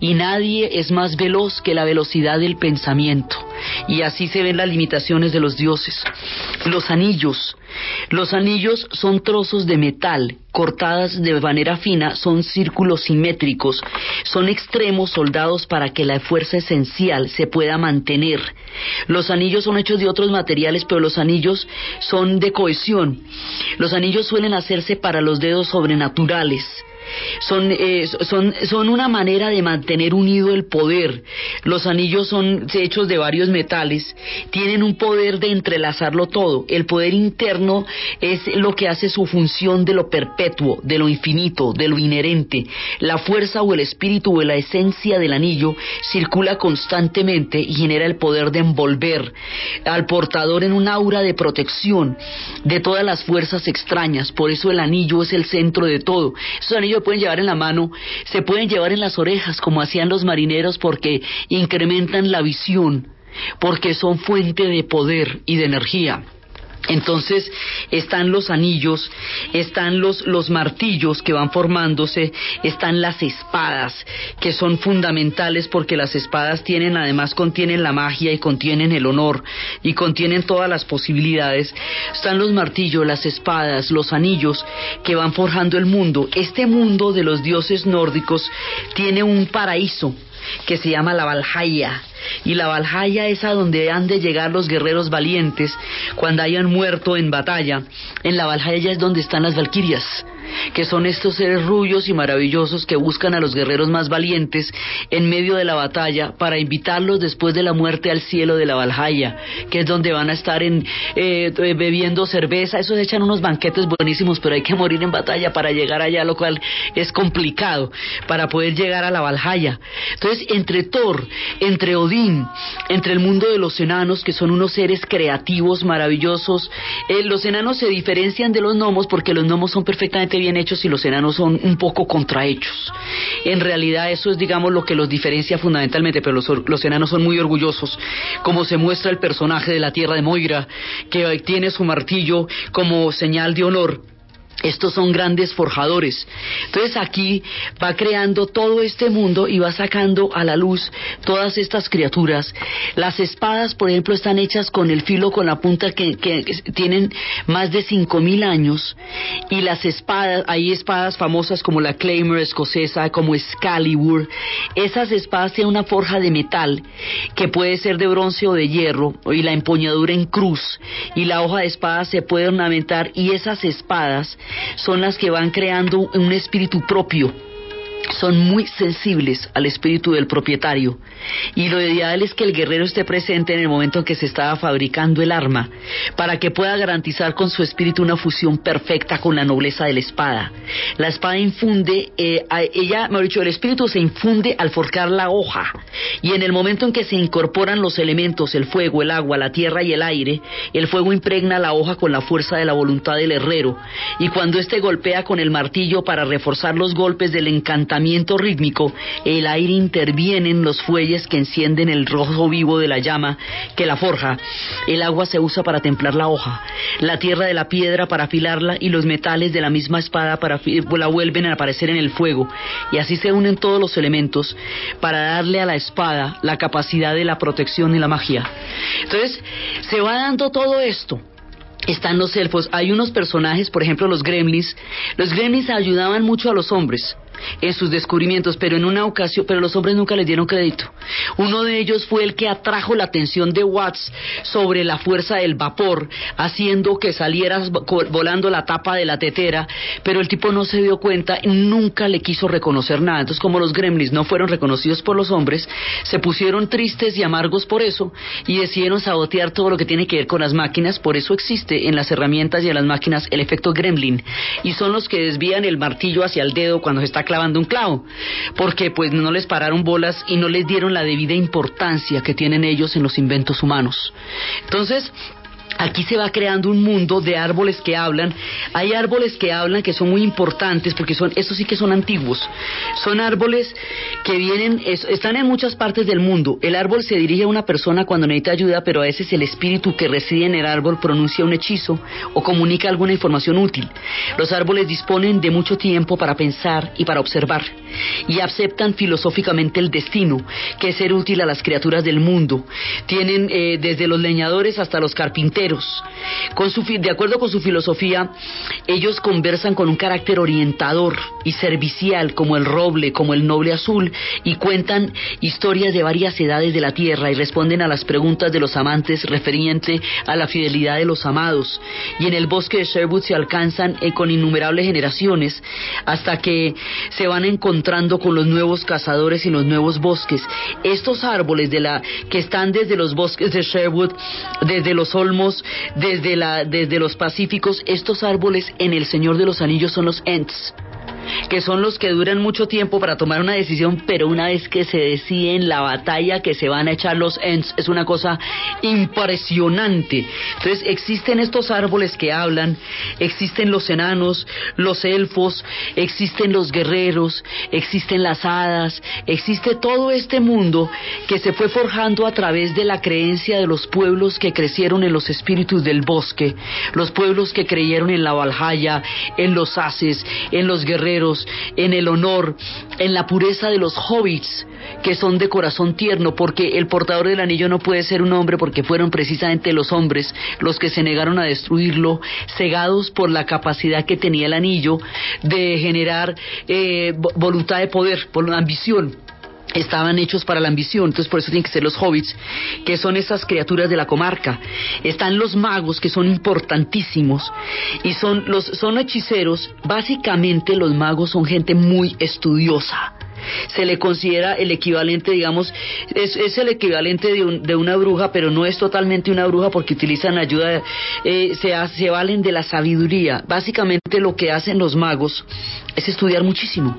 y nadie es más veloz que la velocidad del pensamiento. Y así se ven las limitaciones de los dioses. Los anillos. Los anillos son trozos de metal cortadas de manera fina, son círculos simétricos, son extremos soldados para que la fuerza esencial se pueda mantener. Los anillos son hechos de otros materiales, pero los anillos son de cohesión. Los anillos suelen hacerse para los dedos sobrenaturales son, eh, son, son una manera de mantener unido el poder. Los anillos son hechos de varios metales, tienen un poder de entrelazarlo todo. El poder interno es lo que hace su función de lo perpetuo, de lo infinito, de lo inherente. La fuerza o el espíritu o la esencia del anillo circula constantemente y genera el poder de envolver al portador en un aura de protección de todas las fuerzas extrañas. Por eso el anillo es el centro de todo. Esos anillos pueden llevar en la mano, se pueden llevar en las orejas, como hacían los marineros, porque incrementan la visión, porque son fuente de poder y de energía. Entonces están los anillos, están los, los martillos que van formándose, están las espadas, que son fundamentales porque las espadas tienen, además contienen la magia y contienen el honor y contienen todas las posibilidades. Están los martillos, las espadas, los anillos que van forjando el mundo. Este mundo de los dioses nórdicos tiene un paraíso que se llama la Valhalla y la Valhalla es a donde han de llegar los guerreros valientes cuando hayan muerto en batalla. En la Valhalla es donde están las Valquirias que son estos seres rubios y maravillosos que buscan a los guerreros más valientes en medio de la batalla para invitarlos después de la muerte al cielo de la Valhalla, que es donde van a estar en, eh, bebiendo cerveza. Esos echan unos banquetes buenísimos, pero hay que morir en batalla para llegar allá, lo cual es complicado para poder llegar a la Valhalla. Entonces, entre Thor, entre Odín, entre el mundo de los enanos, que son unos seres creativos, maravillosos, eh, los enanos se diferencian de los gnomos porque los gnomos son perfectamente bien hechos y los enanos son un poco contrahechos. En realidad eso es, digamos, lo que los diferencia fundamentalmente, pero los, los enanos son muy orgullosos, como se muestra el personaje de la tierra de Moira, que tiene su martillo como señal de honor estos son grandes forjadores. Entonces aquí va creando todo este mundo y va sacando a la luz todas estas criaturas. Las espadas, por ejemplo, están hechas con el filo, con la punta que, tienen más de 5.000 años. Y las espadas, hay espadas famosas como la Claymore escocesa, como Excalibur. Esas espadas tienen una forja de metal que puede ser de bronce o de hierro y la empuñadura en cruz. Y la hoja de espada se puede ornamentar y esas espadas son las que van creando un espíritu propio son muy sensibles al espíritu del propietario. Y lo ideal es que el guerrero esté presente en el momento en que se estaba fabricando el arma para que pueda garantizar con su espíritu una fusión perfecta con la nobleza de la espada. La espada infunde, eh, ella, me dicho, el espíritu se infunde al forjar la hoja. Y en el momento en que se incorporan los elementos, el fuego, el agua, la tierra y el aire, el fuego impregna la hoja con la fuerza de la voluntad del herrero. Y cuando éste golpea con el martillo para reforzar los golpes del encantamiento rítmico, el aire interviene en los fuelles que encienden el rojo vivo de la llama que la forja. El agua se usa para templar la hoja, la tierra de la piedra para afilarla y los metales de la misma espada para la vuelven a aparecer en el fuego. Y así se unen todos los elementos para darle a la espada la capacidad de la protección y la magia. Entonces, se va dando todo esto están los elfos. Hay unos personajes, por ejemplo, los gremlins. Los gremlins ayudaban mucho a los hombres en sus descubrimientos, pero en una ocasión, pero los hombres nunca les dieron crédito. Uno de ellos fue el que atrajo la atención de Watts sobre la fuerza del vapor, haciendo que saliera volando la tapa de la tetera, pero el tipo no se dio cuenta, nunca le quiso reconocer nada. Entonces, como los gremlins no fueron reconocidos por los hombres, se pusieron tristes y amargos por eso y decidieron sabotear todo lo que tiene que ver con las máquinas. Por eso existe en las herramientas y en las máquinas el efecto gremlin y son los que desvían el martillo hacia el dedo cuando se está clavando un clavo, porque pues no les pararon bolas y no les dieron la debida importancia que tienen ellos en los inventos humanos. Entonces, Aquí se va creando un mundo de árboles que hablan. Hay árboles que hablan que son muy importantes porque son, estos sí que son antiguos. Son árboles que vienen, están en muchas partes del mundo. El árbol se dirige a una persona cuando necesita ayuda, pero a veces el espíritu que reside en el árbol pronuncia un hechizo o comunica alguna información útil. Los árboles disponen de mucho tiempo para pensar y para observar y aceptan filosóficamente el destino, que es ser útil a las criaturas del mundo. Tienen eh, desde los leñadores hasta los carpinteros con su, de acuerdo con su filosofía, ellos conversan con un carácter orientador y servicial como el roble, como el noble azul, y cuentan historias de varias edades de la tierra y responden a las preguntas de los amantes referente a la fidelidad de los amados. Y en el bosque de Sherwood se alcanzan eh, con innumerables generaciones hasta que se van encontrando con los nuevos cazadores y los nuevos bosques. Estos árboles de la, que están desde los bosques de Sherwood, desde los olmos, desde, la, desde los pacíficos, estos árboles en el Señor de los Anillos son los Ents que son los que duran mucho tiempo para tomar una decisión, pero una vez que se deciden la batalla que se van a echar los Ents, es una cosa impresionante. Entonces existen estos árboles que hablan, existen los enanos, los elfos, existen los guerreros, existen las hadas, existe todo este mundo que se fue forjando a través de la creencia de los pueblos que crecieron en los espíritus del bosque, los pueblos que creyeron en la Valhalla, en los haces, en los guerreros, en el honor, en la pureza de los hobbits, que son de corazón tierno, porque el portador del anillo no puede ser un hombre, porque fueron precisamente los hombres los que se negaron a destruirlo, cegados por la capacidad que tenía el anillo de generar eh, voluntad de poder, por ambición estaban hechos para la ambición, entonces por eso tienen que ser los hobbits, que son esas criaturas de la comarca. Están los magos, que son importantísimos, y son los son hechiceros. Básicamente los magos son gente muy estudiosa. Se le considera el equivalente, digamos, es, el equivalente de, una bruja, pero no es totalmente una bruja porque utilizan ayuda, eh, se, se valen de la sabiduría. Básicamente lo que hacen los magos es estudiar muchísimo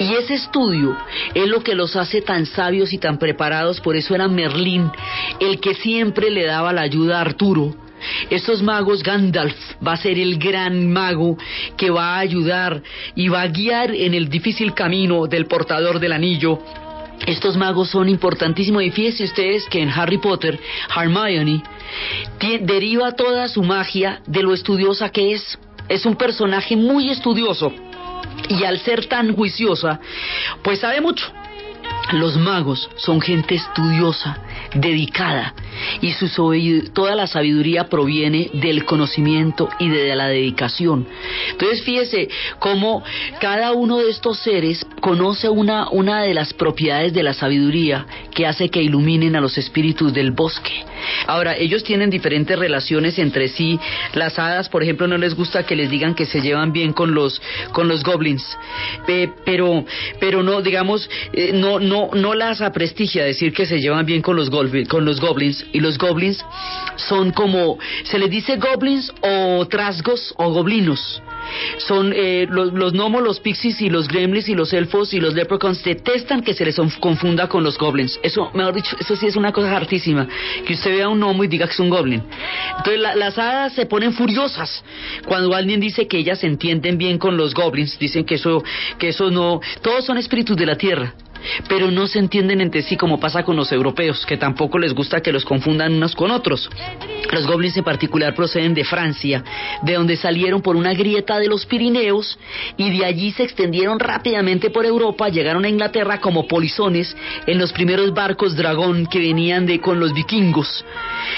y ese estudio es lo que los hace tan sabios y tan preparados, por eso era Merlín el que siempre le daba la ayuda a Arturo. Estos magos, Gandalf va a ser el gran mago que va a ayudar y va a guiar en el difícil camino del portador del anillo. Estos magos son importantísimos y fíjense ustedes que en Harry Potter, Hermione deriva toda su magia de lo estudiosa que es. Es un personaje muy estudioso y al ser tan juiciosa, pues sabe mucho. Los magos son gente estudiosa, dedicada, y su toda la sabiduría proviene del conocimiento y de la dedicación. Entonces fíjese cómo cada uno de estos seres conoce una, una de las propiedades de la sabiduría que hace que iluminen a los espíritus del bosque. Ahora, ellos tienen diferentes relaciones entre sí. Las hadas, por ejemplo, no les gusta que les digan que se llevan bien con los, con los goblins, pero, pero no, digamos, eh, no, no, no las aprestigia decir que se llevan bien con los, con los goblins. Y los goblins son como, se les dice goblins o trasgos o goblinos son eh, los, los, gnomos, los pixies y los gremlins y los elfos y los leprechauns detestan que se les confunda con los goblins. Eso, mejor dicho, eso sí es una cosa hartísima. Que usted vea un gnomo y diga que es un goblin. Entonces las hadas se ponen furiosas cuando alguien dice que ellas entienden bien con los goblins. Dicen que eso, que eso no, todos son espíritus de la tierra pero no se entienden entre sí como pasa con los europeos, que tampoco les gusta que los confundan unos con otros. Los goblins en particular proceden de Francia, de donde salieron por una grieta de los Pirineos y de allí se extendieron rápidamente por Europa, llegaron a Inglaterra como polizones en los primeros barcos dragón que venían de con los vikingos.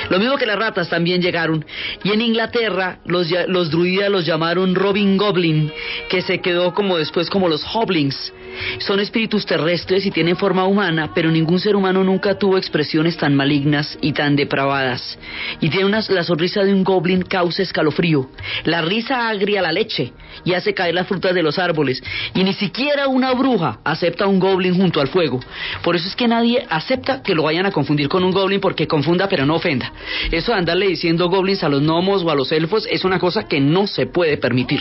Lo mismo que las ratas también llegaron y en Inglaterra los, los druidas los llamaron Robin Goblin, que se quedó como después como los Hoblins. Son espíritus terrestres y tienen forma humana, pero ningún ser humano nunca tuvo expresiones tan malignas y tan depravadas. Y tiene una, la sonrisa de un goblin causa escalofrío. La risa agria la leche y hace caer las frutas de los árboles. Y ni siquiera una bruja acepta un goblin junto al fuego. Por eso es que nadie acepta que lo vayan a confundir con un goblin porque confunda pero no ofenda. Eso de andarle diciendo goblins a los gnomos o a los elfos es una cosa que no se puede permitir.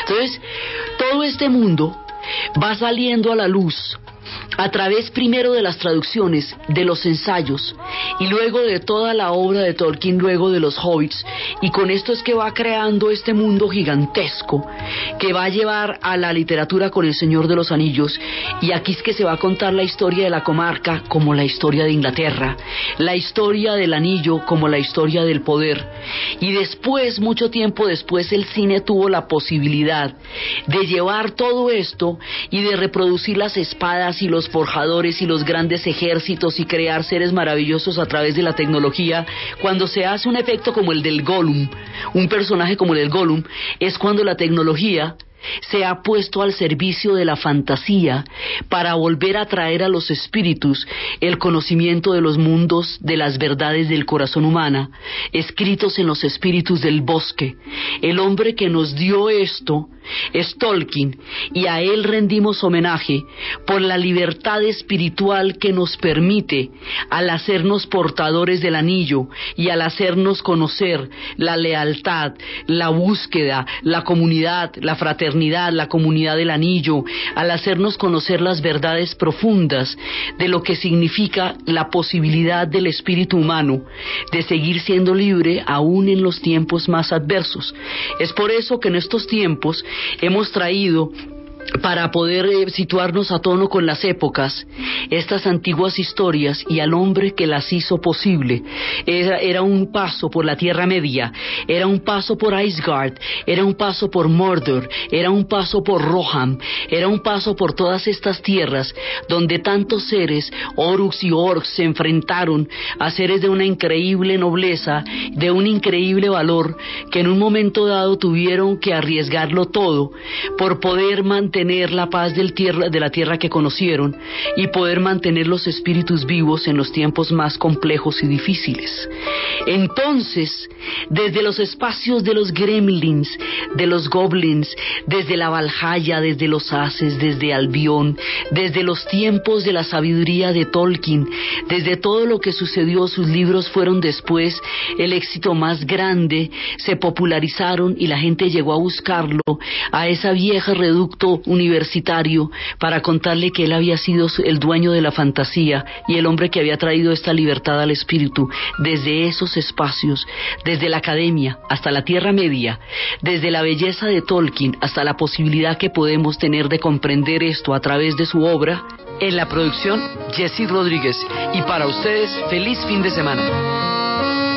Entonces, todo este mundo va saliendo a la luz a través primero de las traducciones, de los ensayos y luego de toda la obra de Tolkien, luego de los hobbits, y con esto es que va creando este mundo gigantesco que va a llevar a la literatura con el Señor de los Anillos, y aquí es que se va a contar la historia de la comarca como la historia de Inglaterra, la historia del anillo como la historia del poder, y después, mucho tiempo después, el cine tuvo la posibilidad de llevar todo esto y de reproducir las espadas y los forjadores y los grandes ejércitos y crear seres maravillosos a través de la tecnología, cuando se hace un efecto como el del Gollum, un personaje como el del Gollum, es cuando la tecnología se ha puesto al servicio de la fantasía para volver a traer a los espíritus el conocimiento de los mundos, de las verdades del corazón humana, escritos en los espíritus del bosque. El hombre que nos dio esto es Tolkien y a él rendimos homenaje por la libertad espiritual que nos permite al hacernos portadores del anillo y al hacernos conocer la lealtad, la búsqueda, la comunidad, la fraternidad, la comunidad del anillo, al hacernos conocer las verdades profundas de lo que significa la posibilidad del espíritu humano de seguir siendo libre aún en los tiempos más adversos. Es por eso que en estos tiempos hemos traído para poder eh, situarnos a tono con las épocas, estas antiguas historias y al hombre que las hizo posible. Era, un paso por la Tierra Media, era un paso por Isgard, era un paso por Mordor, era un paso por Rohan, era un paso por todas estas tierras donde tantos seres, Oruks y Orcs, se enfrentaron a seres de una increíble nobleza, de un increíble valor, que en un momento dado tuvieron que arriesgarlo todo por poder mantener tener la paz del tierra, de la tierra que conocieron y poder mantener los espíritus vivos en los tiempos más complejos y difíciles. Entonces, desde los espacios de los gremlins, de los goblins, desde la Valhalla, desde los haces, desde Albión, desde los tiempos de la sabiduría de Tolkien, desde todo lo que sucedió, sus libros fueron después el éxito más grande, se popularizaron y la gente llegó a buscarlo a esa vieja reducto universitario para contarle que él había sido el dueño de la fantasía y el hombre que había traído esta libertad al espíritu desde esos espacios, desde la academia hasta la Tierra Media, desde la belleza de Tolkien hasta la posibilidad que podemos tener de comprender esto a través de su obra. En la producción, Jesse Rodríguez. Y para ustedes, feliz fin de semana.